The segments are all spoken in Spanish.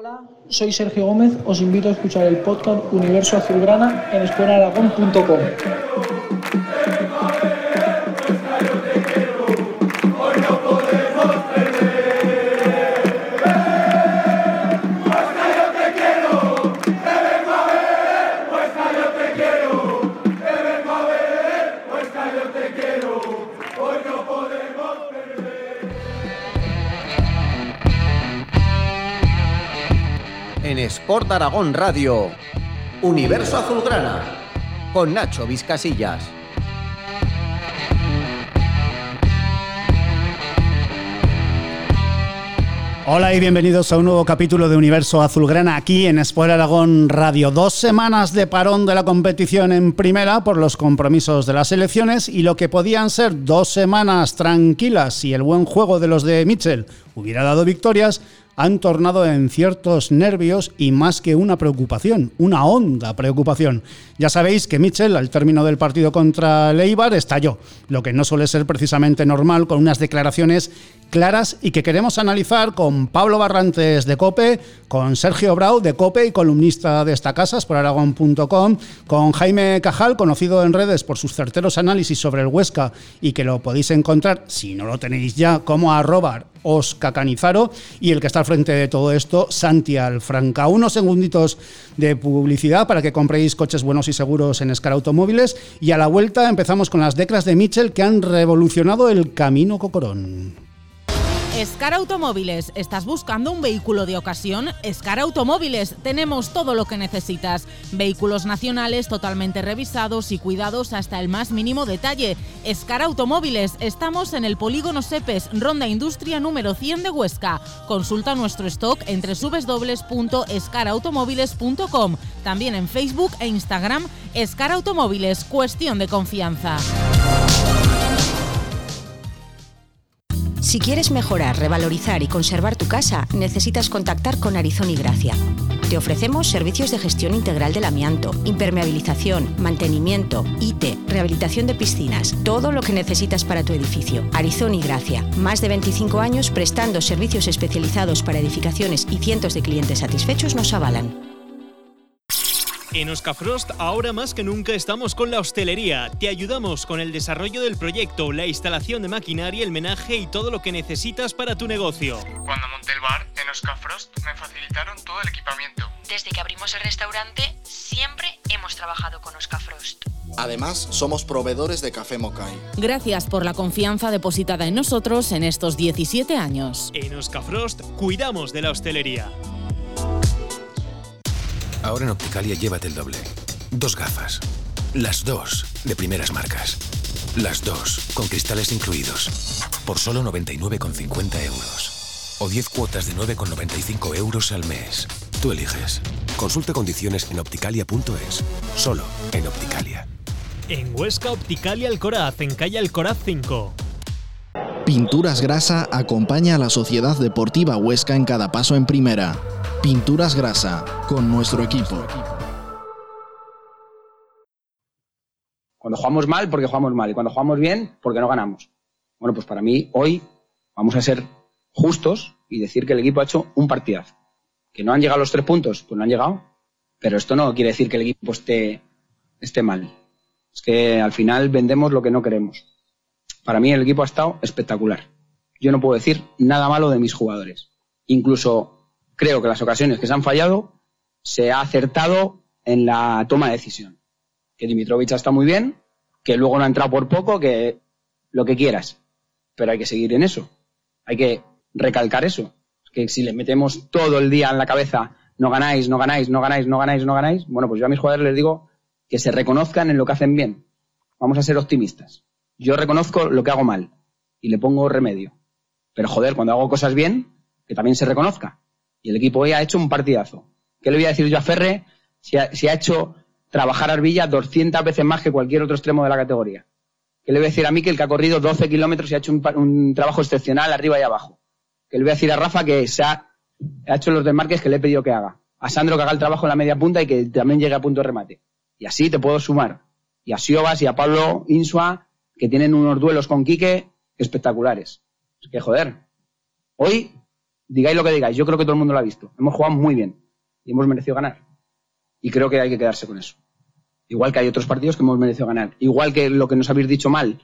Hola, soy Sergio Gómez. Os invito a escuchar el podcast Universo Azulgrana en escuelaragón.com. Sport Aragón Radio, Universo Azulgrana, con Nacho Vizcasillas. Hola y bienvenidos a un nuevo capítulo de Universo Azulgrana aquí en Sport Aragón Radio. Dos semanas de parón de la competición en primera por los compromisos de las elecciones y lo que podían ser dos semanas tranquilas si el buen juego de los de Mitchell hubiera dado victorias, han tornado en ciertos nervios y más que una preocupación, una honda preocupación. Ya sabéis que Mitchell, al término del partido contra Leibar, estalló, lo que no suele ser precisamente normal, con unas declaraciones claras y que queremos analizar con Pablo Barrantes de Cope, con Sergio Brau de Cope y columnista de esta casa, por aragón.com, con Jaime Cajal, conocido en redes por sus certeros análisis sobre el Huesca y que lo podéis encontrar, si no lo tenéis ya, como arroba Osca Canizaro y el que está al frente de todo esto, Santi Alfranca. Unos segunditos de publicidad para que compréis coches buenos y seguros en Escar Automóviles y a la vuelta empezamos con las declas de Mitchell que han revolucionado el camino Cocorón. Escar Automóviles, ¿estás buscando un vehículo de ocasión? Escar Automóviles, tenemos todo lo que necesitas. Vehículos nacionales totalmente revisados y cuidados hasta el más mínimo detalle. Escar Automóviles, estamos en el Polígono Sepes, Ronda Industria número 100 de Huesca. Consulta nuestro stock en www.escarautomóviles.com. También en Facebook e Instagram, Escar Automóviles, cuestión de confianza. Si quieres mejorar, revalorizar y conservar tu casa, necesitas contactar con Arizón y Gracia. Te ofrecemos servicios de gestión integral del amianto, impermeabilización, mantenimiento, IT, rehabilitación de piscinas, todo lo que necesitas para tu edificio. Arizón y Gracia, más de 25 años prestando servicios especializados para edificaciones y cientos de clientes satisfechos nos avalan. En Oscafrost ahora más que nunca estamos con la hostelería. Te ayudamos con el desarrollo del proyecto, la instalación de maquinaria, el menaje y todo lo que necesitas para tu negocio. Cuando monté el bar en Oscafrost me facilitaron todo el equipamiento. Desde que abrimos el restaurante siempre hemos trabajado con Oscafrost. Además, somos proveedores de café Mokai. Gracias por la confianza depositada en nosotros en estos 17 años. En Oscafrost cuidamos de la hostelería. Ahora en Opticalia llévate el doble. Dos gafas. Las dos de primeras marcas. Las dos con cristales incluidos. Por solo 99,50 euros. O 10 cuotas de 9,95 euros al mes. Tú eliges. Consulta condiciones en opticalia.es. Solo en Opticalia. En Huesca Opticalia Alcoraz, en calle Alcoraz 5. Pinturas Grasa acompaña a la Sociedad Deportiva Huesca en cada paso en primera. Pinturas Grasa, con nuestro equipo. Cuando jugamos mal, porque jugamos mal. Y cuando jugamos bien, porque no ganamos. Bueno, pues para mí, hoy vamos a ser justos y decir que el equipo ha hecho un partidazo. Que no han llegado los tres puntos, pues no han llegado. Pero esto no quiere decir que el equipo esté, esté mal. Es que al final vendemos lo que no queremos. Para mí el equipo ha estado espectacular. Yo no puedo decir nada malo de mis jugadores. Incluso creo que las ocasiones que se han fallado se ha acertado en la toma de decisión. Que Dimitrovic está muy bien, que luego no ha entrado por poco, que lo que quieras. Pero hay que seguir en eso. Hay que recalcar eso. Que si le metemos todo el día en la cabeza, no ganáis, no ganáis, no ganáis, no ganáis, no ganáis, bueno, pues yo a mis jugadores les digo que se reconozcan en lo que hacen bien. Vamos a ser optimistas. Yo reconozco lo que hago mal y le pongo remedio. Pero joder, cuando hago cosas bien, que también se reconozca. Y el equipo hoy ha hecho un partidazo. ¿Qué le voy a decir yo a Ferre si ha, si ha hecho trabajar a Arbilla 200 veces más que cualquier otro extremo de la categoría? ¿Qué le voy a decir a Mikel que ha corrido 12 kilómetros y ha hecho un, un, trabajo excepcional arriba y abajo? ¿Qué le voy a decir a Rafa que se ha, ha hecho los desmarques que le he pedido que haga? A Sandro que haga el trabajo en la media punta y que también llegue a punto de remate. Y así te puedo sumar. Y a Siobas y a Pablo Insua, que tienen unos duelos con Quique espectaculares. Es que joder, hoy digáis lo que digáis, yo creo que todo el mundo lo ha visto. Hemos jugado muy bien y hemos merecido ganar. Y creo que hay que quedarse con eso. Igual que hay otros partidos que hemos merecido ganar. Igual que lo que nos habéis dicho mal,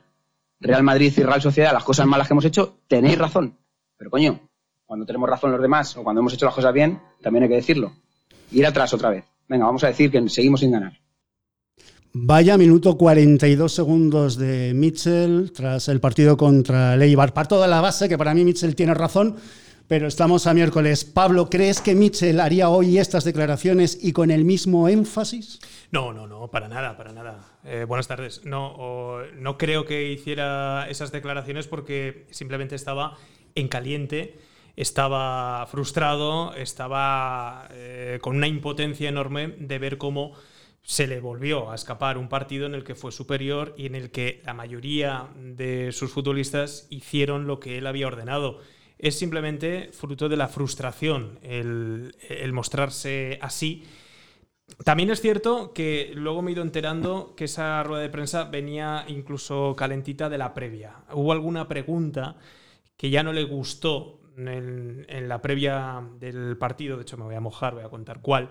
Real Madrid y Real Sociedad, las cosas malas que hemos hecho, tenéis razón. Pero coño, cuando tenemos razón los demás o cuando hemos hecho las cosas bien, también hay que decirlo. Ir atrás otra vez. Venga, vamos a decir que seguimos sin ganar. Vaya minuto 42 segundos de Mitchell tras el partido contra Leibar. Parto de la base que para mí Mitchell tiene razón, pero estamos a miércoles. Pablo, ¿crees que Mitchell haría hoy estas declaraciones y con el mismo énfasis? No, no, no, para nada, para nada. Eh, buenas tardes. No, no creo que hiciera esas declaraciones porque simplemente estaba en caliente, estaba frustrado, estaba eh, con una impotencia enorme de ver cómo se le volvió a escapar un partido en el que fue superior y en el que la mayoría de sus futbolistas hicieron lo que él había ordenado. Es simplemente fruto de la frustración el, mostrarse así. También es cierto que luego me he ido enterando que esa rueda de prensa venía incluso calentita de la previa. Hubo alguna pregunta que ya no le gustó en, la previa del partido, de hecho me voy a mojar, voy a contar cuál,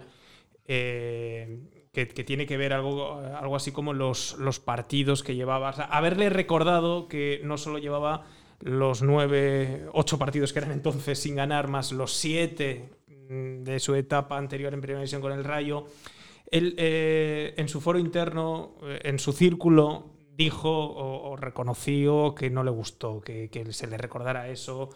eh, que, tiene que ver algo, algo así como los, los partidos que llevaba. haberle recordado que no solo llevaba los nueve, ocho partidos que eran entonces sin ganar, más los siete mm, de su etapa anterior en Primera División con el Rayo. Él, eh, en su foro interno, eh, en su círculo, dijo o, reconoció que no le gustó, que, se le recordara eso,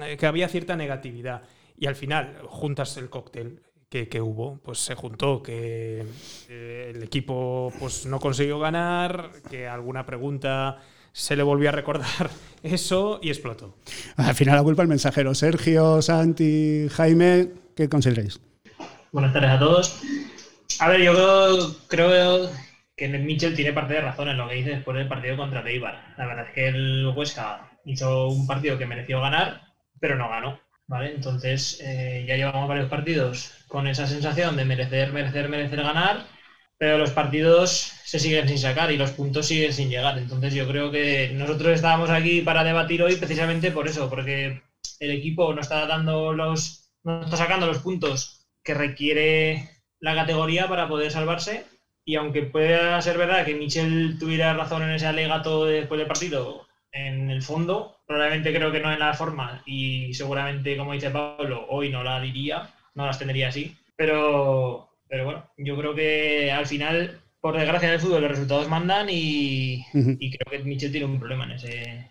eh, que había cierta negatividad. Y al final, juntas el cóctel, que, hubo, pues se juntó que eh, el equipo pues no consiguió ganar, que alguna pregunta se le volvió a recordar eso y explotó. Al final la culpa el mensajero. Sergio, Santi, Jaime, ¿qué consideráis? Buenas tardes a todos. A ver, yo creo, que Mitchell tiene parte de razón en lo que dice después del partido contra Eibar. La verdad es que el Huesca hizo un partido que mereció ganar, pero no ganó. ¿vale? Entonces eh, ya llevamos varios partidos con esa sensación de merecer, merecer, merecer ganar, pero los partidos se siguen sin sacar y los puntos siguen sin llegar. Entonces yo creo que nosotros estábamos aquí para debatir hoy precisamente por eso, porque el equipo no está dando los, no está sacando los puntos que requiere la categoría para poder salvarse. Y aunque pueda ser verdad que Michel tuviera razón en ese alegato después del partido, en el fondo, probablemente creo que no en la forma y seguramente, como dice Pablo, hoy no la diría, no las tendría así. Pero, pero bueno, yo creo que al final, por desgracia del fútbol, los resultados mandan y, y creo que Michel tiene un problema en ese,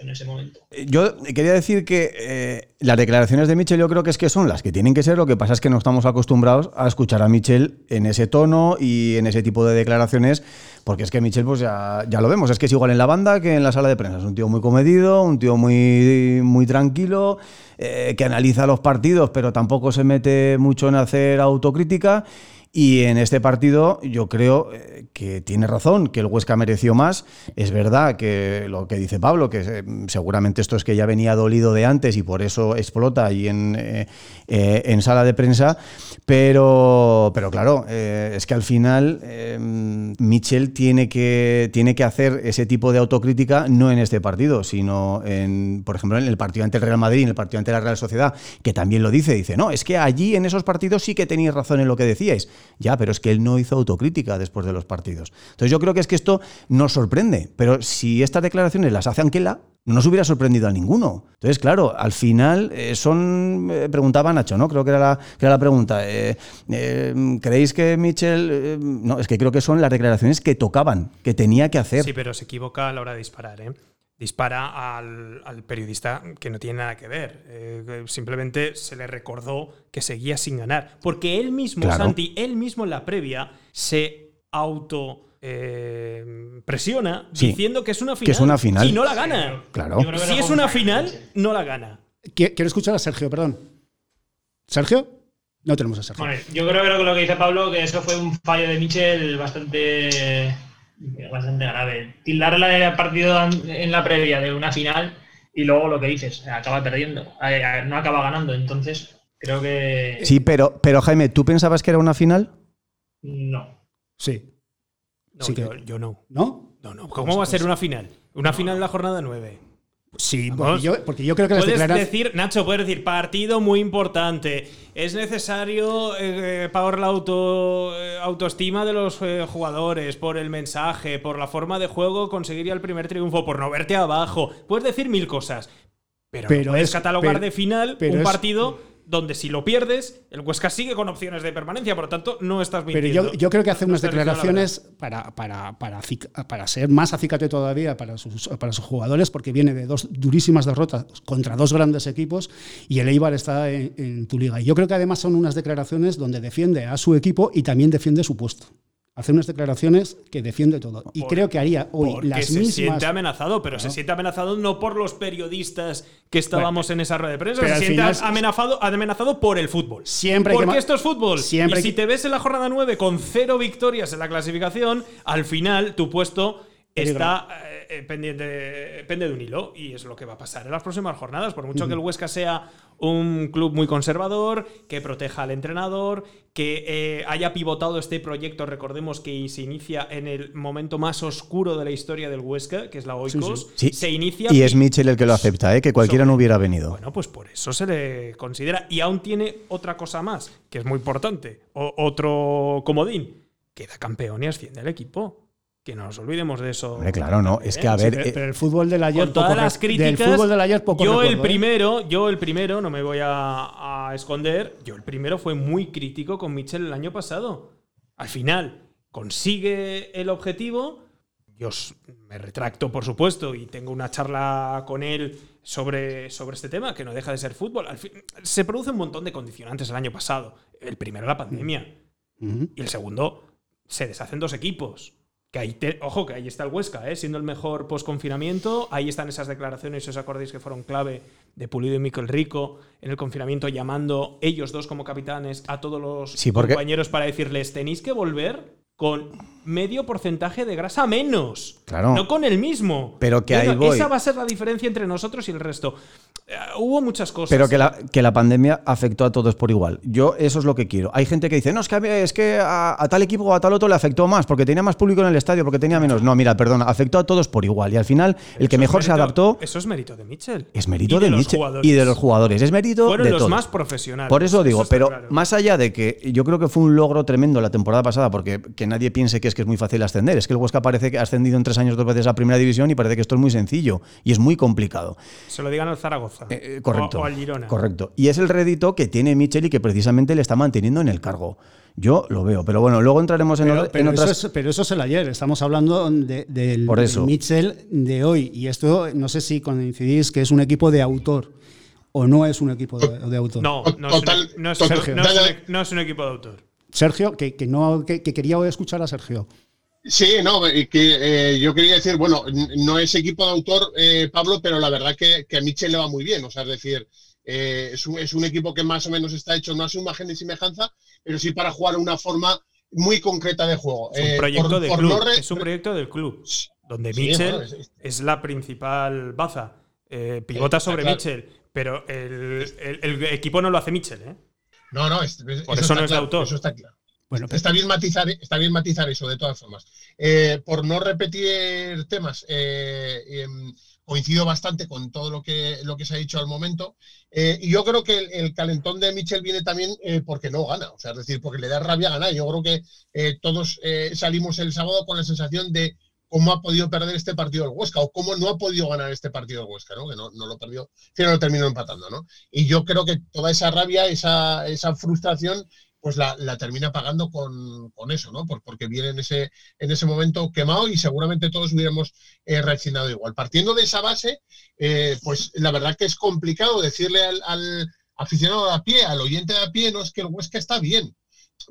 en ese momento. Eh, yo quería decir que eh, las declaraciones de Michel yo creo que es que son las que tienen que ser, lo que pasa es que no estamos acostumbrados a escuchar a Michel en ese tono y en ese tipo de declaraciones, porque es que Michel pues ya, ya lo vemos, es que es igual en la banda que en la sala de prensa, es un tío muy comedido, un tío muy, muy tranquilo, eh, que analiza los partidos, pero tampoco se mete mucho en hacer autocrítica. Y en este partido yo creo eh, que tiene razón, que el Huesca mereció más. Es verdad que lo que dice Pablo, que eh, seguramente esto es que ya venía dolido de antes y por eso explota ahí en, eh, en sala de prensa. Pero, pero claro, es que al final Michel tiene que, tiene que hacer ese tipo de autocrítica no en este partido, sino en, por ejemplo, en el partido ante el Real Madrid, en el partido ante la Real Sociedad, que también lo dice. Dice, no, es que allí en esos partidos sí que tenéis razón en lo que decíais ya, pero es que él no hizo autocrítica después de los partidos. Entonces yo creo que es que esto nos sorprende, pero si estas declaraciones las hace Anquela, no nos hubiera sorprendido a ninguno. Entonces, claro, al final eh, son, eh, preguntaba Nacho, ¿no? Creo que era la, era la pregunta. Eh, ¿Creéis que Mitchell, no, es que creo que son las declaraciones que tocaban, que tenía que hacer. Sí, pero se equivoca a la hora de disparar, ¿eh? Dispara al, periodista que no tiene nada que ver. Eh, simplemente se le recordó que seguía sin ganar. Porque él mismo, Santi, él mismo en la previa se auto. Eh, presiona diciendo que es una final. Que es una final. Y no la gana. Claro. Si es una final, no la gana. Quiero escuchar a Sergio, perdón. ¿Sergio? No tenemos a Sergio. yo creo que lo que dice Pablo, que eso fue un fallo de Michel bastante bastante grave. Tildarle el partido en la previa de una final y luego lo que dices, acaba perdiendo, no acaba ganando. Entonces, creo que. Sí, pero, pero Jaime, ¿tú pensabas que era una final? No. Sí. sí que... yo, no. ¿No? No, no. ¿Cómo va a ser una final? Una final en la jornada 9. Sí, porque yo, porque yo, creo que puedes decir, Nacho, puedes decir partido muy importante. Es necesario eh, pagar la auto, eh, autoestima de los eh, jugadores por el mensaje, por la forma de juego, conseguir el primer triunfo, por no verte abajo. Puedes decir mil cosas, pero, no puedes catalogar de final un partido donde si lo pierdes, el Huesca sigue con opciones de permanencia, por lo tanto, no estás mintiendo. Pero yo, creo que hace unas declaraciones para, para, para, para, ser más acicate todavía para sus, para sus jugadores, porque viene de dos durísimas derrotas contra dos grandes equipos y el Eibar está en, en tu liga. Y yo creo que además son unas declaraciones donde defiende a su equipo y también defiende su puesto hace unas declaraciones que defiende todo. Y creo que haría hoy las se mismas. Se siente amenazado, pero se siente amenazado no por los periodistas que estábamos en esa rueda de prensa, se siente amenazado, amenazado por el fútbol. Siempre Porque esto es fútbol. Siempre y si te ves en la jornada 9 con cero victorias en la clasificación, al final tu puesto está eh, eh, pendiente, depende de un hilo y es lo que va a pasar en las próximas jornadas. Por mucho que el Huesca sea un club muy conservador, que proteja al entrenador, que eh, haya pivotado este proyecto, recordemos que se inicia en el momento más oscuro de la historia del Huesca, que es la Oikos, se inicia... Y es Mitchell el que lo acepta, ¿eh? que cualquiera no hubiera venido. Bueno, pues por eso se le considera. Y aún tiene otra cosa más, que es muy importante, otro comodín. Queda campeón y asciende el equipo. Que no nos olvidemos de eso. claro, no. Es que a ver. Eh, pero, el fútbol del ayer. Con todas las críticas. Del fútbol del ayer poco Yo el ¿eh? primero, yo el primero, no me voy a, esconder. Yo el primero fue muy crítico con Michel el año pasado. Al final consigue el objetivo. Yo me retracto, por supuesto, y tengo una charla con él sobre, sobre este tema, que no deja de ser fútbol. Al fin, se produce un montón de condicionantes el año pasado. El primero, la pandemia. Y el segundo, se deshacen dos equipos. Que ahí ojo, que ahí está el Huesca, ¿eh? siendo el mejor post-confinamiento. Ahí están esas declaraciones, si os acordáis que fueron clave de Pulido y Miquel Rico en el confinamiento, llamando ellos dos como capitanes a todos los compañeros para decirles: tenéis que volver con medio porcentaje de grasa menos. Claro. No con el mismo. Pero que ahí voy. Esa va a ser la diferencia entre nosotros y el resto. Eh, hubo muchas cosas. Pero que la, que la pandemia afectó a todos por igual. Yo eso es lo que quiero. Hay gente que dice, no, es que, es que a, tal equipo o a tal otro le afectó más porque tenía más público en el estadio, porque tenía menos. No, mira, perdona, afectó a todos por igual. Y al final, el que mejor se adaptó... Eso es mérito de Mitchell. Es mérito de, Mitchell. Y de los jugadores. Es mérito Fueron de los todos. más profesionales. Por eso digo, pero más allá de que yo creo que fue un logro tremendo la temporada pasada, porque que nadie piense que es que es muy fácil ascender. Es que el Huesca parece que ha ascendido en tres años dos veces a primera división y parece que esto es muy sencillo y es muy complicado. Se lo digan al Zaragoza. Eh, correcto. O, al Girona. Correcto. Y es el rédito que tiene Michel y que precisamente le está manteniendo en el cargo. Yo lo veo, pero bueno, luego entraremos en, pero, en otras. Eso es, pero eso es el ayer, estamos hablando de, del, Por eso. Mitchell de hoy. Y esto no sé si coincidís que es un equipo de autor o no es un equipo de, autor. No, no, es, un, no, es, Sergio. no, es un, equipo de autor. Sergio, que, que no, que, que quería escuchar a Sergio. Sí, no, que eh, yo quería decir, bueno, no es equipo de autor, eh, Pablo, pero la verdad que, que, a Michel le va muy bien. O sea, es decir, eh, es, un, es, un, equipo que más o menos está hecho, no a su imagen y semejanza, pero sí para jugar una forma muy concreta de juego. Es un proyecto, por, de por club, no es un proyecto del club, donde sí, Michel bueno, es, es, la principal baza. pivota sobre claro. Michel, pero el, el, el, equipo no lo hace Michel. ¿eh? No, no, por eso, no es claro, autor. Eso está claro. Bueno, está, bien matizar, está bien matizar eso, de todas formas. Eh, por no repetir temas, eh, eh, coincido bastante con todo lo que, lo que se ha dicho al momento. Eh, y yo creo que el, el, calentón de Michel viene también porque no gana, o sea, es decir, porque le da rabia ganar. Yo creo que todos salimos el sábado con la sensación de cómo ha podido perder este partido el Huesca o cómo no ha podido ganar este partido el Huesca, ¿no? Que no, no lo perdió, pero lo terminó empatando, ¿no? Y yo creo que toda esa rabia, esa, esa frustración pues la, la, termina pagando con, con eso, ¿no? Por, porque viene en ese, en ese momento quemado y seguramente todos hubiéramos eh, reaccionado igual. Partiendo de esa base, eh, pues la verdad que es complicado decirle al, al, aficionado a pie, al oyente de a pie, no es que el Huesca está bien.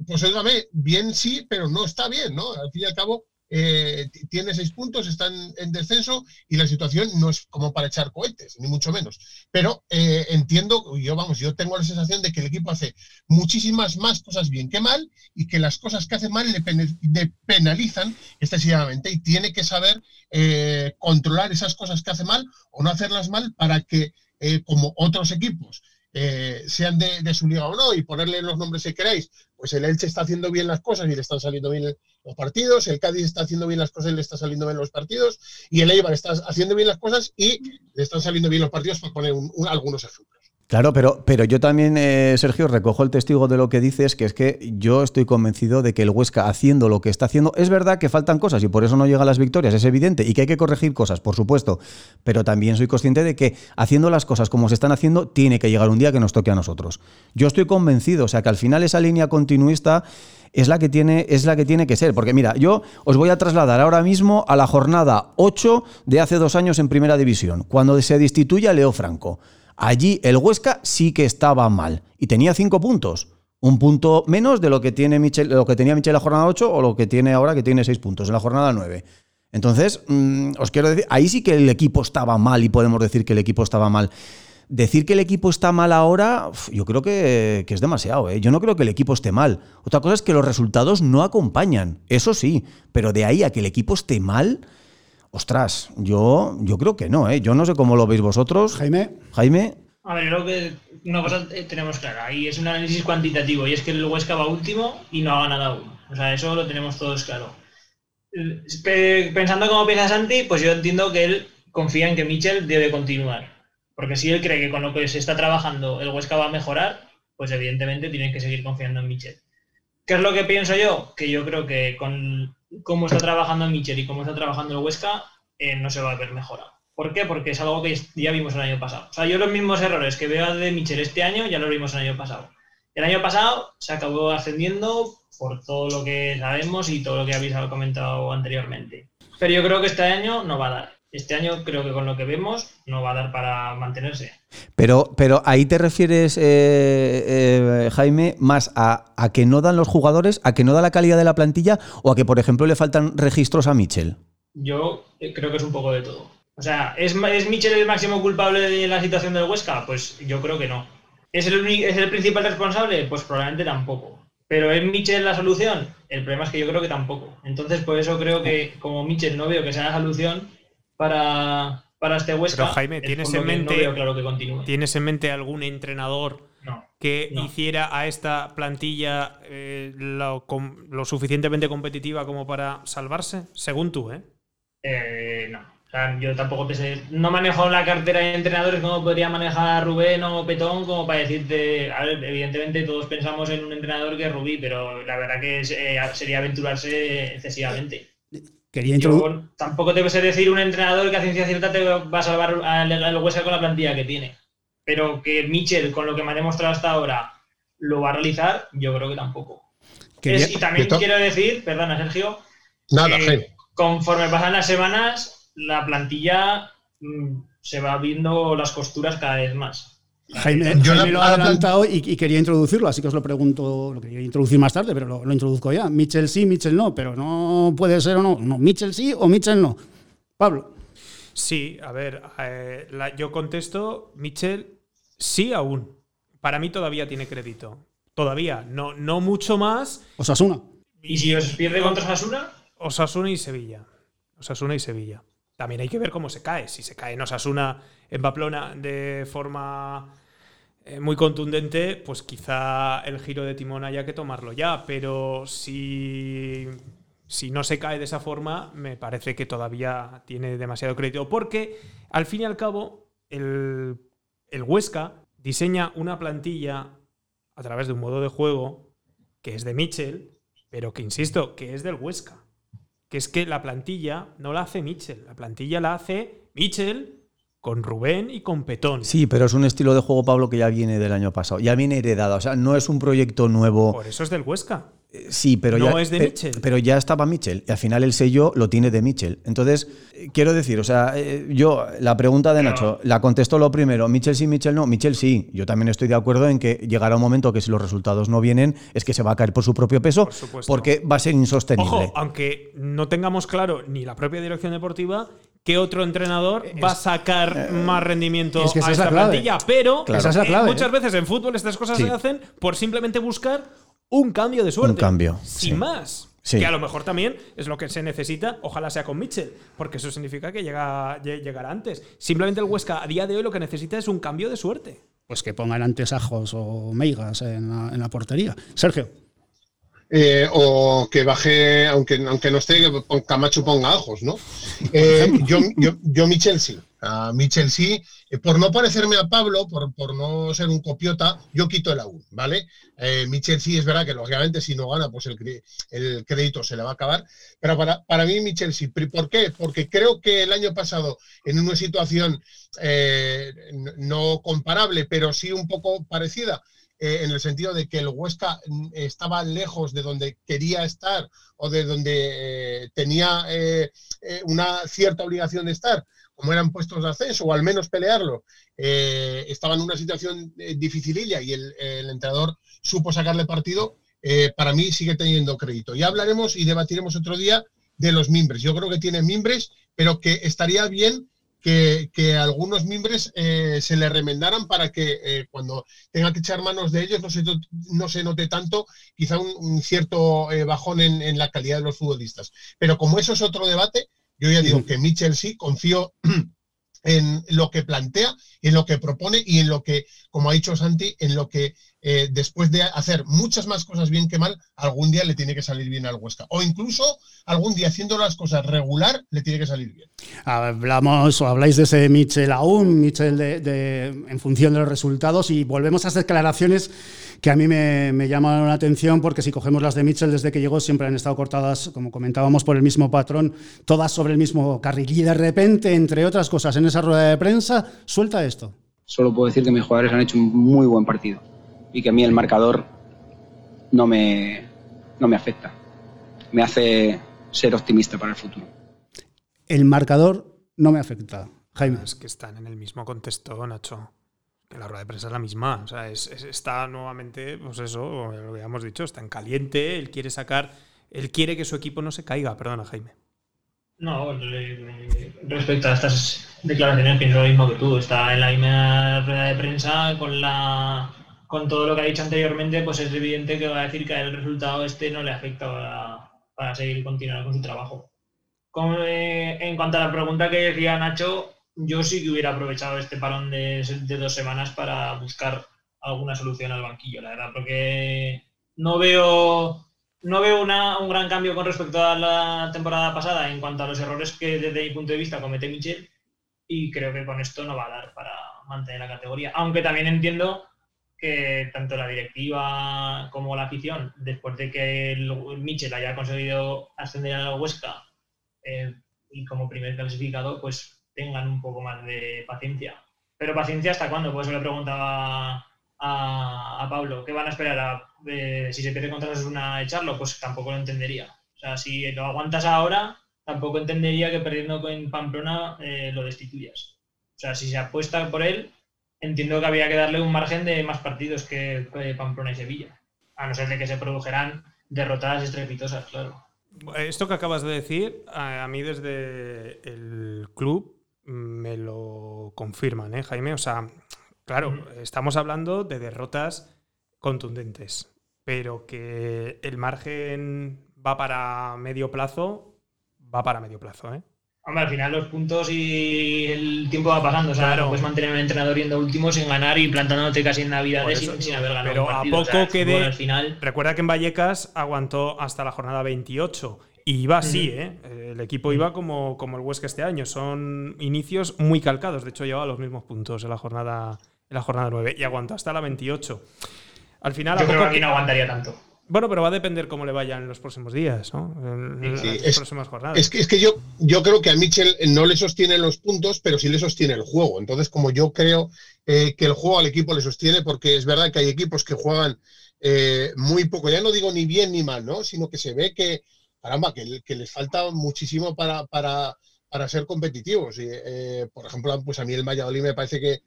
Pues óigame, bien sí, pero no está bien, ¿no? Al fin y al cabo, eh, tiene seis puntos, está en, en, descenso y la situación no es como para echar cohetes, ni mucho menos. Pero eh, entiendo, yo vamos, yo tengo la sensación de que el equipo hace muchísimas más cosas bien que mal y que las cosas que hace mal le, pen le penalizan excesivamente y tiene que saber eh, controlar esas cosas que hace mal o no hacerlas mal para que, como otros equipos, sean de, su liga o no, y ponerle los nombres que queráis, pues el Elche está haciendo bien las cosas y le están saliendo bien los partidos, el Cádiz está haciendo bien las cosas y le está saliendo bien los partidos, y el Eibar está haciendo bien las cosas y le están saliendo bien los partidos, para poner algunos ejemplos. Claro, pero, pero yo también, eh, Sergio, recojo el testigo de lo que dices, que es que yo estoy convencido de que el Huesca, haciendo lo que está haciendo, es verdad que faltan cosas y por eso no llega a las victorias, es evidente, y que hay que corregir cosas, por supuesto, pero también soy consciente de que haciendo las cosas como se están haciendo, tiene que llegar un día que nos toque a nosotros. Yo estoy convencido, o sea, que al final esa línea continuista es la que tiene, es la que, tiene que ser. Porque mira, yo os voy a trasladar ahora mismo a la jornada 8 de hace dos años en Primera División, cuando se destituye a Leo Franco. Allí el Huesca sí que estaba mal y tenía cinco puntos. Un punto menos de lo que, tiene Michel, lo que tenía Michel la jornada 8 o lo que tiene ahora que tiene seis puntos en la jornada 9. Entonces, mm, os quiero decir, ahí sí que el equipo estaba mal y podemos decir que el equipo estaba mal. Decir que el equipo está mal ahora, yo creo que, es demasiado. ¿eh? Yo no creo que el equipo esté mal. Otra cosa es que los resultados no acompañan. Eso sí, pero de ahí a que el equipo esté mal, Ostras, yo, yo creo que no, ¿eh? Yo no sé cómo lo veis vosotros. Jaime. Jaime. A ver, creo que una cosa tenemos clara, y es un análisis cuantitativo, y es que el Huesca va último y no ha ganado aún. O sea, eso lo tenemos todos claro. Pensando como piensa Santi, pues yo entiendo que él confía en que Michel debe continuar. Porque si él cree que con lo que se está trabajando el Huesca va a mejorar, pues evidentemente tienen que seguir confiando en Michel. ¿Qué es lo que pienso yo? Que yo creo que con cómo está trabajando Michel y cómo está trabajando el Huesca, eh, no se va a ver mejora. ¿Por qué? Porque es algo que ya vimos el año pasado. O sea, yo los mismos errores que veo de Michel este año ya los vimos el año pasado. El año pasado se acabó ascendiendo por todo lo que sabemos y todo lo que habéis comentado anteriormente. Pero yo creo que este año no va a dar. Este año creo que con lo que vemos no va a dar para mantenerse. Pero, pero ahí te refieres, eh, eh, Jaime, más a, que no dan los jugadores, a que no da la calidad de la plantilla o a que, por ejemplo, le faltan registros a Michel. Yo eh, creo que es un poco de todo. O sea, ¿es, ¿es Michel el máximo culpable de la situación del Huesca? Pues yo creo que no. ¿Es el, ¿Es el principal responsable? Pues probablemente tampoco. ¿Pero es Michel la solución? El problema es que yo creo que tampoco. Entonces, por eso creo que como Michel no veo que sea la solución, para, para este Huesca. Pero Jaime, ¿tienes en, mente, ¿tienes en mente algún entrenador que hiciera a esta plantilla eh, lo, suficientemente competitiva como para salvarse? Según tú, ¿eh? eh no. O sea, yo tampoco pensé, no manejo la cartera de entrenadores como podría manejar Rubén o Petón, como para decirte, a ver, evidentemente todos pensamos en un entrenador que es Rubí, pero la verdad que eh, sería aventurarse excesivamente. Quería tampoco te sé decir un entrenador que a ciencia cierta te va a salvar al Huesca con la plantilla que tiene. Pero que Mitchell, con lo que me ha demostrado hasta ahora, lo va a realizar, yo creo que tampoco. y también quiero decir, perdona Sergio, Nada, conforme pasan las semanas, la plantilla mm, se va viendo las costuras cada vez más. Jaime, lo ha adelantado y, quería introducirlo, así que os lo pregunto, lo quería introducir más tarde, pero lo, introduzco ya. Mitchell sí, Mitchell no, pero no puede ser o no. No, Mitchell sí o Mitchell no. Pablo. Sí, a ver, eh, yo contesto, Mitchell sí aún. Para mí todavía tiene crédito. Todavía, no, no mucho más. Osasuna. ¿Y si os pierde contra Osasuna? Osasuna y Sevilla. Osasuna y Sevilla. También hay que ver cómo se cae. Si se cae en Osasuna, en Pamplona, de forma eh, muy contundente, pues quizá el giro de timón haya que tomarlo ya. Pero si, si no se cae de esa forma, me parece que todavía tiene demasiado crédito. Porque, al fin y al cabo, el, el Huesca diseña una plantilla a través de un modo de juego que es de Mitchell, pero que, insisto, que es del Huesca que es que la plantilla no la hace Mitchell, la plantilla la hace Mitchell con Rubén y con Petón. Sí, pero es un estilo de juego, Pablo, que ya viene del año pasado, ya viene heredado, o sea, no es un proyecto nuevo. Por eso es del Huesca. Sí, pero no ya, es de Mitchell. Pero ya estaba Mitchell. Y al final el sello lo tiene de Mitchell. Entonces, quiero decir, o sea, eh, yo, la pregunta de Nacho, la contesto lo primero. Mitchell sí, Mitchell no. Mitchell sí. Yo también estoy de acuerdo en que llegará un momento que si los resultados no vienen, es que se va a caer por su propio peso. porque va a ser insostenible. Ojo, aunque no tengamos claro ni la propia dirección deportiva ¿qué otro entrenador va a sacar eh, más rendimiento a esta plantilla? Pero eh, muchas veces en fútbol estas cosas se hacen por simplemente buscar un cambio de suerte. Un cambio. Sin más. Que a lo mejor también es lo que se necesita, ojalá sea con Mitchell, porque eso significa que llega, llegará antes. Simplemente el Huesca a día de hoy lo que necesita es un cambio de suerte. pues que pongan antes ajos o meigas en la, en la portería. Sergio. Eh, o que baje, aunque, aunque no esté, que Camacho ponga ajos, ¿no? Eh, yo, yo, yo, mi Chelsea, a mi Chelsea, eh, por no parecerme a Pablo, por, por, no ser un copiota, yo quito el aún, ¿vale? Eh, mi Chelsea es verdad que lógicamente si no gana, pues el, el crédito se le va a acabar, pero para, para mí mi Chelsea, ¿por qué? Porque creo que el año pasado, en una situación eh, no comparable, pero sí un poco parecida, eh, en el sentido de que el Huesca mm, estaba lejos de donde quería estar o de donde eh, tenía eh, una cierta obligación de estar, como eran puestos de ascenso o al menos pelearlo, estaba en una situación dificililla y el, el, entrenador supo sacarle partido, para mí sigue teniendo crédito. Ya hablaremos y debatiremos otro día de los mimbres. Yo creo que tiene mimbres, pero que estaría bien que, algunos miembros eh, se le remendaran para que eh, cuando tenga que echar manos de ellos no se, no se note tanto quizá un, cierto eh, bajón en, la calidad de los futbolistas. Pero como eso es otro debate, yo ya digo que Mitchell sí, confío en lo que plantea, en lo que propone y en lo que, como ha dicho Santi, en lo que eh, después de hacer muchas más cosas bien que mal, algún día le tiene que salir bien al Huesca. O incluso algún día haciendo las cosas regular, le tiene que salir bien. Hablamos o habláis de ese Mitchell aún, Mitchell de, en función de los resultados, y volvemos a esas declaraciones que a mí me, me llaman la atención, porque si cogemos las de Mitchell desde que llegó, siempre han estado cortadas, como comentábamos, por el mismo patrón, todas sobre el mismo carril. Y de repente, entre otras cosas, en esa rueda de prensa, suelta esto. Solo puedo decir que mis jugadores han hecho un muy buen partido y que a mí el marcador no me, no me afecta. Me hace ser optimista para el futuro. El marcador no me afecta. Jaime. Es que están en el mismo contexto, Nacho. Que la rueda de prensa es la misma. O sea, está nuevamente, pues eso, lo que hemos dicho, está en caliente, él quiere sacar, él quiere que su equipo no se caiga. Perdona, Jaime. No, respecto a estas declaraciones pienso lo mismo que tú. Está en la misma rueda de prensa con la con todo lo que ha dicho anteriormente, pues es evidente que va a decir que el resultado este no le afecta para, seguir continuando con su trabajo. Eh, en cuanto a la pregunta que decía Nacho, yo sí que hubiera aprovechado este parón de, dos semanas para buscar alguna solución al banquillo, la verdad, porque no veo no veo un gran cambio con respecto a la temporada pasada en cuanto a los errores que desde mi punto de vista comete Michel y creo que con esto no va a dar para mantener la categoría. Aunque también entiendo que tanto la directiva como la afición, después de que el, Michel haya conseguido ascender a la Huesca eh, y como primer clasificado, pues tengan un poco más de paciencia. Pero paciencia hasta cuándo? Pues le preguntaba a, Pablo, ¿qué van a esperar? si se pierde contra una echarlo, pues tampoco lo entendería. O sea, si lo aguantas ahora, tampoco entendería que perdiendo con Pamplona eh, lo destituyas. O sea, si se apuesta por él, entiendo que había que darle un margen de más partidos que Pamplona y Sevilla, a no ser de que se produjeran derrotadas estrepitosas, claro. Esto que acabas de decir, a mí desde el club me lo confirman, ¿eh, Jaime? O sea, claro, estamos hablando de derrotas contundentes, pero que el margen va para medio plazo, va para medio plazo, ¿eh? Hombre, al final los puntos y el tiempo va pasando. O sea, no puedes mantener un entrenador yendo último sin ganar y plantándote casi en Navidad sin, sin, haber ganado. Pero un partido. a poco que de. Final... Recuerda que en Vallecas aguantó hasta la jornada 28. Y iba así, ¿eh? El equipo iba como, como el Huesca este año. Son inicios muy calcados. De hecho, llevaba los mismos puntos en la jornada, en la jornada 9. Y aguantó hasta la 28. Al final, Yo creo que aquí no aguantaría tanto. Bueno, pero va a depender cómo le vayan en los próximos días, ¿no? En, las es, próximas jornadas. Es que, es que yo, yo creo que a Mitchell no le sostiene los puntos, pero sí le sostiene el juego. Entonces, como yo creo eh, que el juego al equipo le sostiene, porque es verdad que hay equipos que juegan eh, muy poco, ya no digo ni bien ni mal, ¿no? Sino que se ve que, caramba, que, que les falta muchísimo para, para, para ser competitivos. Y, eh, por ejemplo, pues a mí el Valladolid me parece que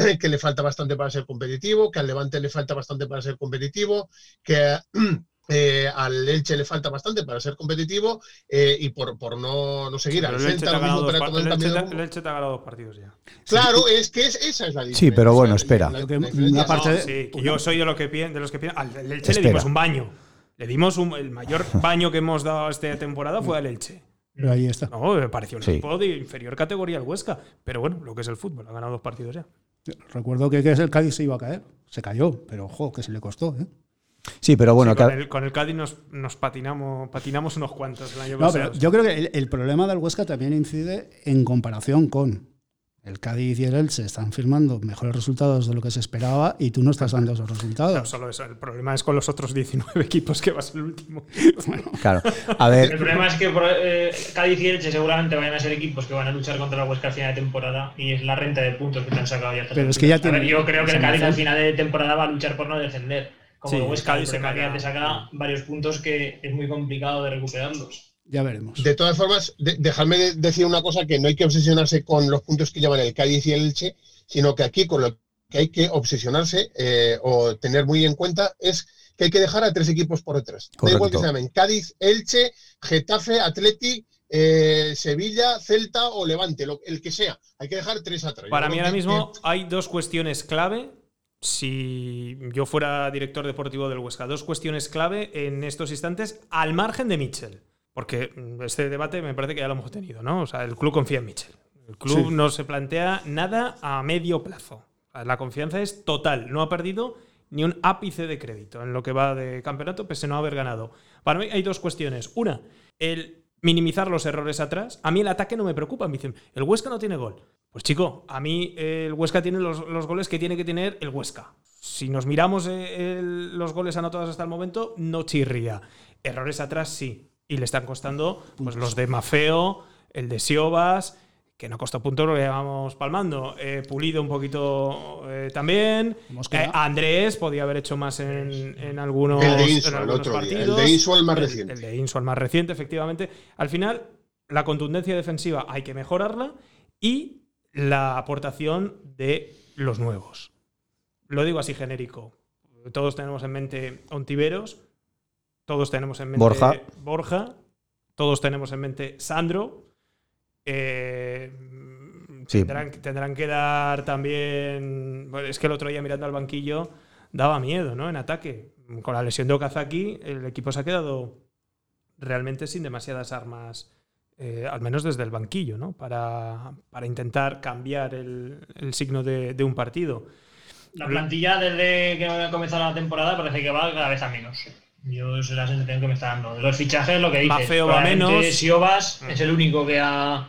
que le falta bastante para ser competitivo, que al Levante le falta bastante para ser competitivo, que eh, al Elche le falta bastante para ser competitivo eh, y por, por no, no, seguir al Celta, lo mismo para el, Elche, el Elche te ha ganado dos partidos ya. Claro, es que es, esa es la diferencia. Sí, pero bueno, espera. Parte de, sí, yo soy de, lo que, de los que piensan. Al Elche le dimos un baño. Le dimos un, el mayor baño que hemos dado esta temporada fue al Elche. Pero ahí está. No, me pareció un equipo de inferior categoría al Huesca. Pero bueno, lo que es el fútbol, ha ganado dos partidos ya. Recuerdo que, el Cádiz se iba a caer. Se cayó, pero ojo, que se le costó. ¿eh? Sí, pero bueno. con, el, con, el, Cádiz nos, patinamos, patinamos unos cuantos el año no, Pero yo creo que el, problema del Huesca también incide en comparación con el Cádiz y el Elche están firmando mejores resultados de lo que se esperaba y tú no estás dando esos resultados. No, solo eso. El problema es con los otros 19 equipos que vas el último. claro. A ver. El problema es que eh, Cádiz y Elche seguramente vayan a ser equipos que van a luchar contra la Huesca al final de temporada y es la renta de puntos que te han sacado ya. Pero es que ya tiene, yo creo que el Cádiz al final de temporada va a luchar por no descender. Como el Huesca, Cádiz se te saca varios puntos que es muy complicado de recuperarlos. Ya veremos. De todas formas, dejadme decir una cosa, que no hay que obsesionarse con los puntos que llevan el Cádiz y el Elche, sino que aquí con lo que hay que obsesionarse eh, o tener muy en cuenta es que hay que dejar a tres equipos por detrás. Da igual que se llamen Cádiz, Elche, Getafe, Atleti, eh, Sevilla, Celta o Levante, el que sea. Hay que dejar tres atrás. Para mí ahora mismo hay dos cuestiones clave. Si yo fuera director deportivo del Huesca, dos cuestiones clave en estos instantes al margen de Mitchell. Porque mm, este debate me parece que ya lo hemos tenido, ¿no? O sea, el club confía en Mitchell. El club no se plantea nada a medio plazo. La confianza es total. No ha perdido ni un ápice de crédito en lo que va de campeonato, pese a no haber ganado. Para mí hay dos cuestiones. Una, el minimizar los errores atrás. A mí el ataque no me preocupa. Me dicen, el Huesca no tiene gol. Pues chico, a mí el Huesca tiene los, goles que tiene que tener el Huesca. Si nos miramos eh, los goles anotados hasta el momento, no chirría. Errores atrás sí y le están costando pues, los de Mafeo, el de Siobas, que no costó puntos, lo llevamos palmando. Eh, Pulido un poquito eh, también. Eh, Andrés podía haber hecho más en, algunos, el de Insual, el otro partidos. El de Insual más reciente. El, de Insual más reciente, efectivamente. Al final, la contundencia defensiva hay que mejorarla y la aportación de los nuevos. Lo digo así genérico. Todos tenemos en mente Ontiveros, todos tenemos en mente Borja, Borja todos tenemos en mente Sandro. Eh, tendrán, que dar también. es que el otro día mirando al banquillo daba miedo, ¿no? En ataque. Con la lesión de Okazaki, el equipo se ha quedado realmente sin demasiadas armas, eh, al menos desde el banquillo, ¿no? Para, intentar cambiar el, signo de, de, un partido. La plantilla desde que ha comenzado la temporada parece que va cada vez a menos. Yo es la sensación que me está dando. De los fichajes, lo que dices. Va feo, va menos. Siobas es el único que, ha,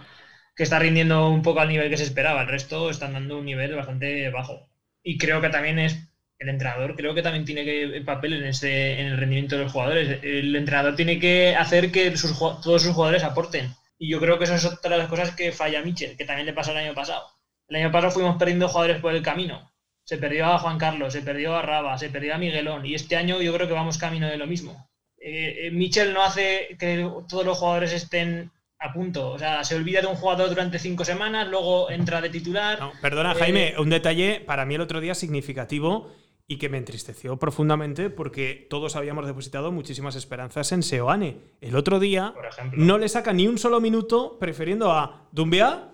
que está rindiendo un poco al nivel que se esperaba. El resto están dando un nivel bastante bajo. Y creo que también es. El entrenador creo que también tiene que papel en, ese, en el rendimiento de los jugadores. El entrenador tiene que hacer que sus, todos sus jugadores aporten. Y yo creo que eso es otra de las cosas que falla Michel, que también le pasó el año pasado. El año pasado fuimos perdiendo jugadores por el camino se perdió a Juan Carlos, se perdió a Raba, se perdió a Miguelón y este año yo creo que vamos camino de lo mismo. Eh, eh, Michel no hace que todos los jugadores estén a punto. O sea, se olvida de un jugador durante cinco semanas, luego entra de titular. perdona, Jaime, eh, un detalle para mí el otro día significativo y que me entristeció profundamente porque todos habíamos depositado muchísimas esperanzas en Seoane. El otro día no le saca ni un solo minuto prefiriendo a Dumbia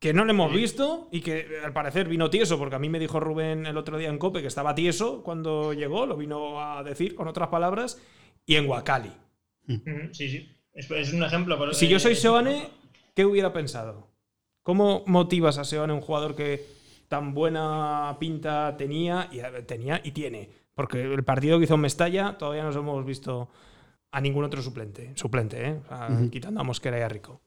que no le hemos visto y que al parecer vino tieso, porque a mí me dijo Rubén el otro día en Cope que estaba tieso cuando llegó, lo vino a decir con otras palabras, y en Wakali. Sí, sí. Es, un ejemplo. si yo soy Seoane, ¿qué hubiera pensado? ¿Cómo motivas a Seoane, un jugador que tan buena pinta tenía y, tenía y tiene? Porque el partido que hizo en Mestalla todavía no hemos visto a ningún otro suplente. Suplente, ¿eh? Quitando a Mosquera y a Rico.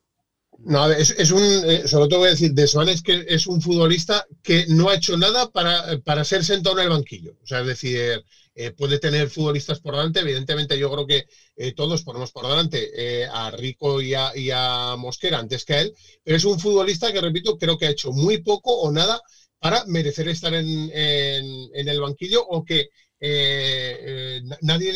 No, es, un, eh, sobre todo voy a decir, de Suárez que es un futbolista que no ha hecho nada para, para ser sentado en el banquillo. O sea, es decir, eh, puede tener futbolistas por delante. Evidentemente, yo creo que eh, todos ponemos por delante a Rico y a, Mosquera antes que a él, pero es un futbolista que, repito, creo que ha hecho muy poco o nada para merecer estar en, el banquillo o que nadie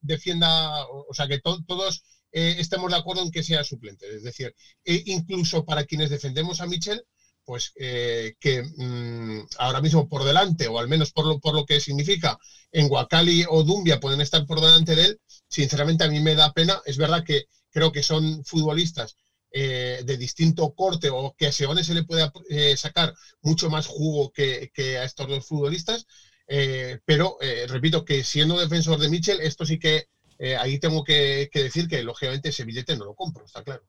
defienda, o sea, que todos eh, estemos de acuerdo en que sea suplente. Es decir, e incluso para quienes defendemos a Michel, pues eh, que mm, ahora mismo por delante, o al menos por lo, por lo que significa, en Guacali o Dumbia pueden estar por delante de él, sinceramente a mí me da pena. Es verdad que creo que son futbolistas eh, de distinto corte o que a Seone se le puede sacar mucho más jugo que, a estos dos futbolistas, pero repito que siendo defensor de Michel, esto sí que eh, ahí tengo que, decir que lógicamente ese billete no lo compro, está claro.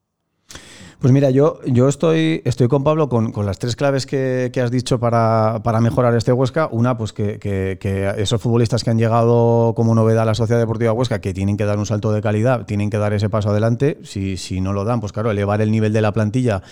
Pues mira, yo, yo estoy, estoy con Pablo con, con las tres claves que, que has dicho para, para, mejorar este Huesca. Una, pues que, esos futbolistas que han llegado como novedad a la Sociedad Deportiva Huesca, que tienen que dar un salto de calidad, tienen que dar ese paso adelante. Si, si no lo dan, pues claro, elevar el nivel de la plantilla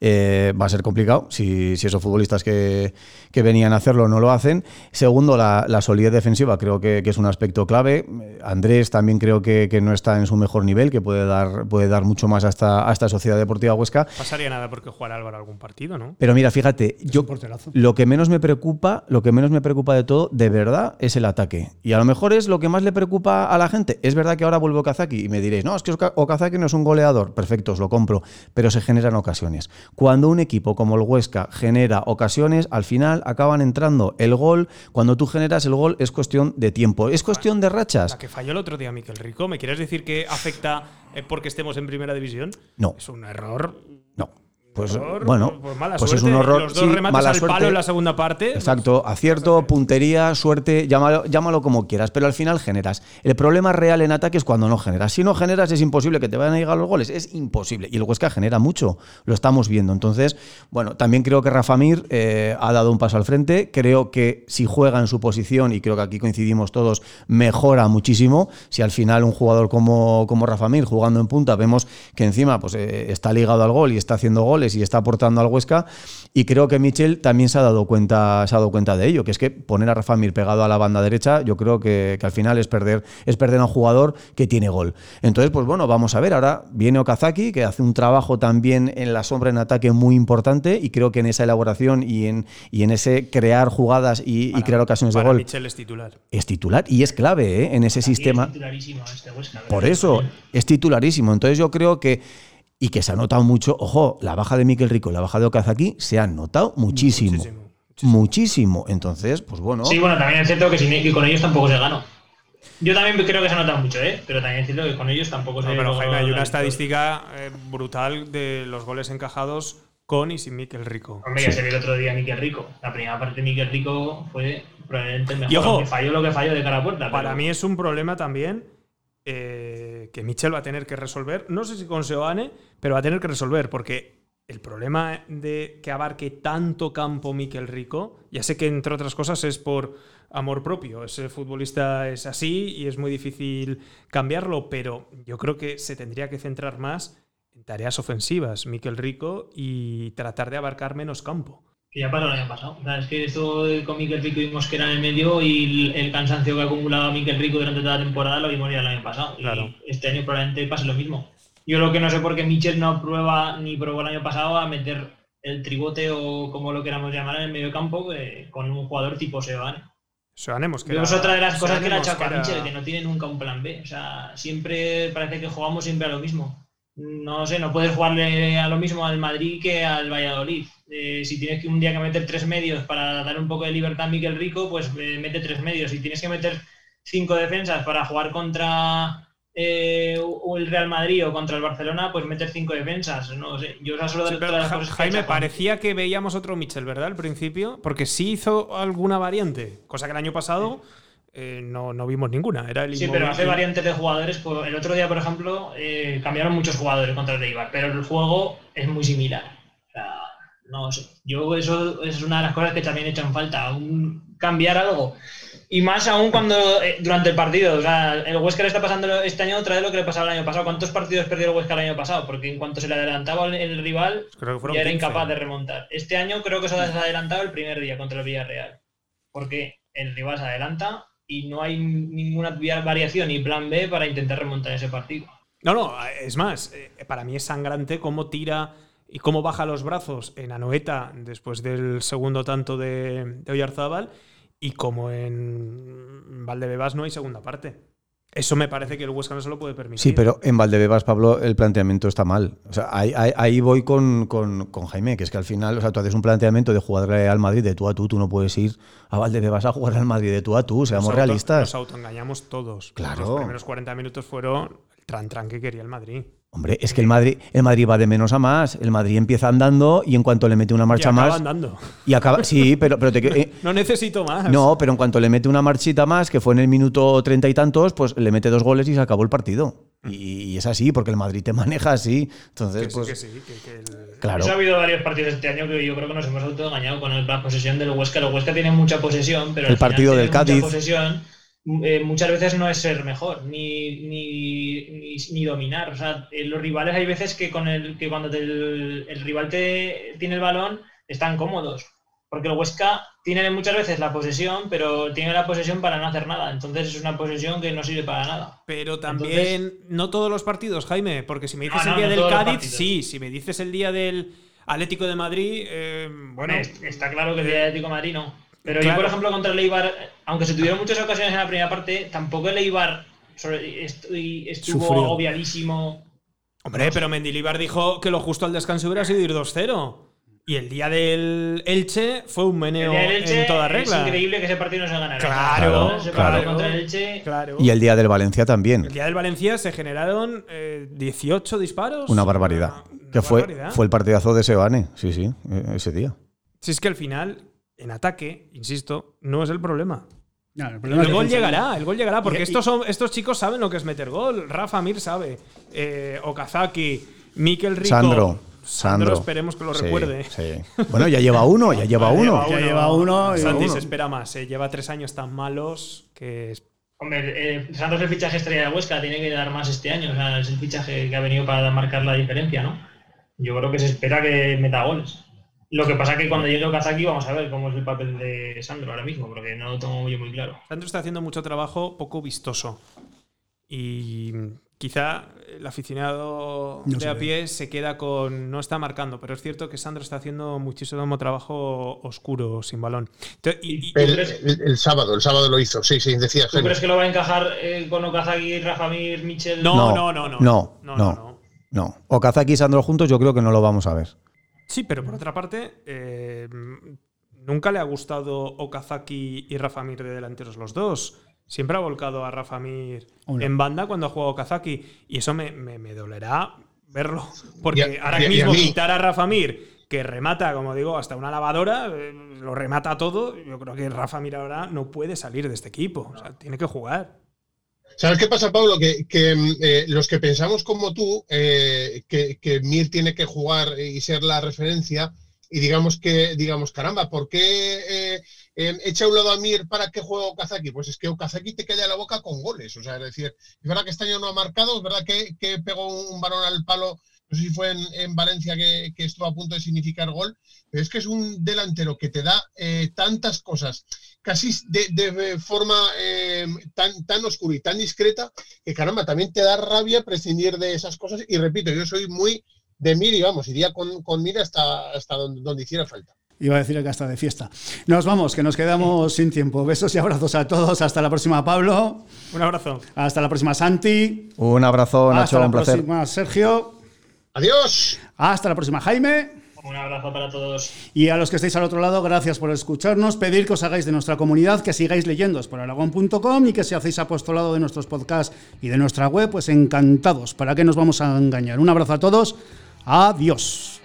eh, va a ser complicado si, si esos futbolistas que, venían a hacerlo no lo hacen. Segundo, la, solidez defensiva creo que, es un aspecto clave. Andrés también creo que, no está en su mejor nivel, que puede dar, puede dar mucho más a esta, a esta Sociedad Deportiva Huesca. Pasaría nada porque jugar Álvaro algún partido, ¿no? Pero mira, fíjate, yo lo que menos me preocupa, lo que menos me preocupa de todo, de verdad, es el ataque. Y a lo mejor es lo que más le preocupa a la gente. Es verdad que ahora vuelve Okazaki y me diréis, no, es que Okazaki no es un goleador. Perfecto, os lo compro. Pero se generan ocasiones. Cuando un equipo como el Huesca genera ocasiones, al final acaban entrando. El gol, cuando tú generas el gol, es cuestión de tiempo. Es cuestión de rachas. La que falló el otro día Miquel Rico, ¿me quieres decir que afecta porque estemos en primera división? No. Es un error pues bueno, pues, pues es un horror. Los dos remates mala al suerte. palo en la segunda parte. Exacto, acierto, puntería, suerte, llámalo, llámalo, como quieras, pero al final generas. El problema real en ataque es cuando no generas. Si no generas es imposible que te vayan a llegar los goles, es imposible. Y el Huesca genera mucho, lo estamos viendo. Entonces, bueno, también creo que Rafa Mir eh, ha dado un paso al frente. Creo que si juega en su posición, y creo que aquí coincidimos todos, mejora muchísimo. Si al final un jugador como, como Rafa Mir jugando en punta, vemos que encima pues, eh, está ligado al gol y está haciendo goles y está aportando al Huesca. Y creo que Michel también se ha dado cuenta, se ha dado cuenta de ello, que es que poner a Rafa Mir pegado a la banda derecha, yo creo que, que, al final es perder, es perder a un jugador que tiene gol. Entonces, pues bueno, vamos a ver. Ahora viene Okazaki, que hace un trabajo también en la sombra en ataque muy importante, y creo que en esa elaboración y en, y en ese crear jugadas y, y crear ocasiones de gol. Michel es titular. Es titular y es clave ¿eh? en ese sistema. Es titularísimo este Huesca, Por eso, es titularísimo. Entonces yo creo que y que se ha notado mucho. Ojo, la baja de Miquel Rico y la baja de Okazaki se han notado muchísimo. Muchísimo. Entonces, pues bueno. Sí, bueno, también es cierto que, sin, con ellos tampoco se ganó. Yo también creo que se ha notado mucho, ¿eh? pero también es cierto que con ellos tampoco se no, Pero Jaime, hay una estadística eh, brutal de los goles encajados con y sin Miquel Rico. Hombre, ya se vio el otro día Miquel Rico. La primera parte de Miquel Rico fue probablemente el mejor. Y ojo, falló lo que falló de cara a puerta. Para mí es un problema también eh, que Michel va a tener que resolver. No sé si con Seoane, pero va a tener que resolver, porque el problema de que abarque tanto campo Miquel Rico, ya sé que entre otras cosas es por amor propio. Ese futbolista es así y es muy difícil cambiarlo, pero yo creo que se tendría que centrar más en tareas ofensivas, Miquel Rico, y tratar de abarcar menos campo que ya pasó el año pasado. es que esto con Miquel Rico vimos que era en el medio y el, cansancio que ha acumulado Miquel Rico durante toda la temporada lo vimos ya el año pasado. Claro. Y este año probablemente pase lo mismo. Yo lo que no sé por qué Michel no prueba ni probó el año pasado a meter el tribote o como lo queramos llamar en el medio campo con un jugador tipo Seoane. Seoane que Es otra de las cosas que le ha echado a Michel, que no tiene nunca un plan B. O sea, siempre parece que jugamos siempre a lo mismo. No sé, no puedes jugarle a lo mismo al Madrid que al Valladolid eh, si tienes que un día que meter tres medios para dar un poco de libertad a Miguel Rico, pues eh, mete tres medios. Si tienes que meter cinco defensas para jugar contra eh, el Real Madrid o contra el Barcelona, pues meter cinco defensas. No sé. Yo solo sí, Jaime, parecía que veíamos otro Michel, ¿verdad? Al principio, porque sí hizo alguna variante, cosa que el año pasado. No, no, vimos ninguna. Era el sí, pero hace variantes de jugadores. El otro día, por ejemplo, cambiaron muchos jugadores contra el Eibar, pero el juego es muy similar. O sea, no sé. Yo eso es una de las cosas que también echan falta, cambiar algo. Y más aún cuando eh, durante el partido, o sea, el Huesca le está pasando este año otra vez lo que le pasaba el año pasado. ¿Cuántos partidos perdió el Huesca el año pasado? Porque en cuanto se le adelantaba el, rival, ya era incapaz de remontar. Este año creo que se ha adelantado el primer día contra el Villarreal. Porque el rival se adelanta y no hay ninguna variación ni plan B para intentar remontar ese partido. No, no, es más, eh, para mí es sangrante cómo tira y cómo baja los brazos en Anoeta después del segundo tanto de, de Oyarzábal y como en Valdebebas no hay segunda parte. Eso me parece que el Huesca no se lo puede permitir. Sí, pero en Valdebebas, Pablo, el planteamiento está mal. O sea, ahí, voy con, Jaime, que es que al final, o sea, tú haces un planteamiento de jugar al Madrid de tú a tú, tú no puedes ir a Valdebebas a jugar al Madrid de tú a tú, seamos realistas. Nos autoengañamos todos. Claro. Los primeros 40 minutos fueron el tran tran que quería el Madrid. Hombre, es que el Madrid, el Madrid va de menos a más. El Madrid empieza andando y en cuanto le mete una marcha y acaba más. andando. Y acaba. Sí, pero, pero te, eh, no necesito más. No, pero en cuanto le mete una marchita más, que fue en el minuto treinta y tantos, pues le mete dos goles y se acabó el partido. Y, y es así, porque el Madrid te maneja así. Entonces, Que sí, pues. que sí, que- que el- Claro. Eso ha habido varios partidos este año que yo creo que nos hemos autoengañado con el- la posesión del Huesca. El Huesca tiene mucha posesión, pero El al final partido del Cádiz. Mucha posesión, eh, muchas veces no es ser mejor, ni, ni, ni, ni dominar. O sea, eh, los rivales hay veces que con el que cuando te- el, el rival te tiene el balón están cómodos. Porque el Huesca tiene muchas veces la posesión, pero tiene la posesión para no hacer nada. Entonces es una posesión que no sirve para nada. Pero también, no todos los partidos, Jaime, porque si me dices No, no, el día no del Cádiz, sí, si me dices el día del Atlético de Madrid, eh, bueno, está claro que el día de Atlético de Madrid no. Pero Claro. yo, por ejemplo, contra el Eibar, aunque se tuvieron muchas ocasiones en la primera parte, tampoco el Eibar estuvo Sufrió. agobiadísimo. Hombre, pero Mendilibar dijo que lo justo al descanso hubiera sido ir 2-0. Y el día del Elche fue un meneo El Elche en toda Es regla. increíble que ese partido no se ganara. Claro, ese claro. contra el Elche. Claro. Y el día del Valencia también. El día del Valencia se generaron eh, 18 disparos. Una barbaridad. Que fue, barbaridad. fue el partidazo de Sebane, sí, sí, eh, ese día. Si es que al final, en ataque, insisto, no es el problema. No, el El, problema es gol llegará, el gol llegará, porque Y- y- estos, son, estos chicos saben lo que es meter gol. Rafa Mir sabe, eh, Okazaki, Mikel Rico. Sandro. Sandro, Sandro. esperemos que lo recuerde. sí. Bueno, ya lleva uno, ya lleva uno. Ya lleva uno Santi se espera más, eh, lleva tres años tan malos que Hombre, eh, Santos es el fichaje estrella de Huesca, tiene que dar más este año. O sea, es el fichaje que ha venido para marcar la diferencia, ¿no? Yo creo que se espera que meta goles. Lo que pasa es que cuando llegue Okazaki vamos a ver cómo es el papel de Sandro ahora mismo, porque no lo tengo yo muy claro. Sandro está haciendo mucho trabajo poco vistoso. Y quizá el aficionado No de a ve. pie se queda con. No está marcando, pero es cierto que Sandro está haciendo muchísimo trabajo oscuro, sin balón. Entonces, y- y- El, el- el sábado, el sábado lo hizo, sí, sí, decía ¿Tú crees que lo va a encajar eh, con Okazaki, Rafa Mir, Michel? No, no, no, no. No, No, no, no, no. Okazaki y Sandro juntos yo creo que no lo vamos a ver. Sí, pero por otra parte, eh, nunca le ha gustado Okazaki y Rafa Mir de delanteros los dos. Siempre ha volcado a Rafa Mir en banda cuando ha jugado Okazaki. Y eso me, me- me dolerá verlo. Porque Y a- ahora y a- y a mismo mí- quitar a Rafa Mir, que remata, como digo, hasta una lavadora, eh, lo remata todo. Yo creo que Rafa Mir ahora no puede salir de este equipo. O sea, tiene que jugar. ¿Sabes qué pasa, Pablo? Que, que, mm, eh, los que pensamos como tú, eh, que, que Mir tiene que jugar y ser la referencia, y digamos que, digamos, caramba, ¿por qué eh, eh, echa un lado a Mir para que juegue Okazaki? Pues es que Okazaki te calla la boca con goles. O sea, es decir, es verdad que este año no ha marcado, es verdad que, que pegó un balón al palo, no sé si fue en, en Valencia que, que estuvo a punto de significar gol, pero es que es un delantero que te da eh, tantas cosas, casi de, de forma eh, tan, tan oscura y tan discreta, que caramba, también te da rabia prescindir de esas cosas. Y repito, yo soy muy de Mir y vamos, iría con, con Mir hasta, hasta donde, donde hiciera falta. Iba a decir que hasta de fiesta. Nos vamos, que nos quedamos sin tiempo. Besos y abrazos a todos. Hasta la próxima, Pablo. Un abrazo. Hasta la próxima, Santi. Un abrazo, Hasta Nacho, la un placer. próxima, Sergio. Adiós. Hasta la próxima, Jaime. Un abrazo para todos. Y a los que estáis al otro lado, gracias por escucharnos. Pedir que os hagáis de nuestra comunidad, que sigáis leyendo por aragón.com y que si hacéis apostolado de nuestros podcasts y de nuestra web, pues encantados. ¿Para qué nos vamos a engañar? Un abrazo a todos. Adiós.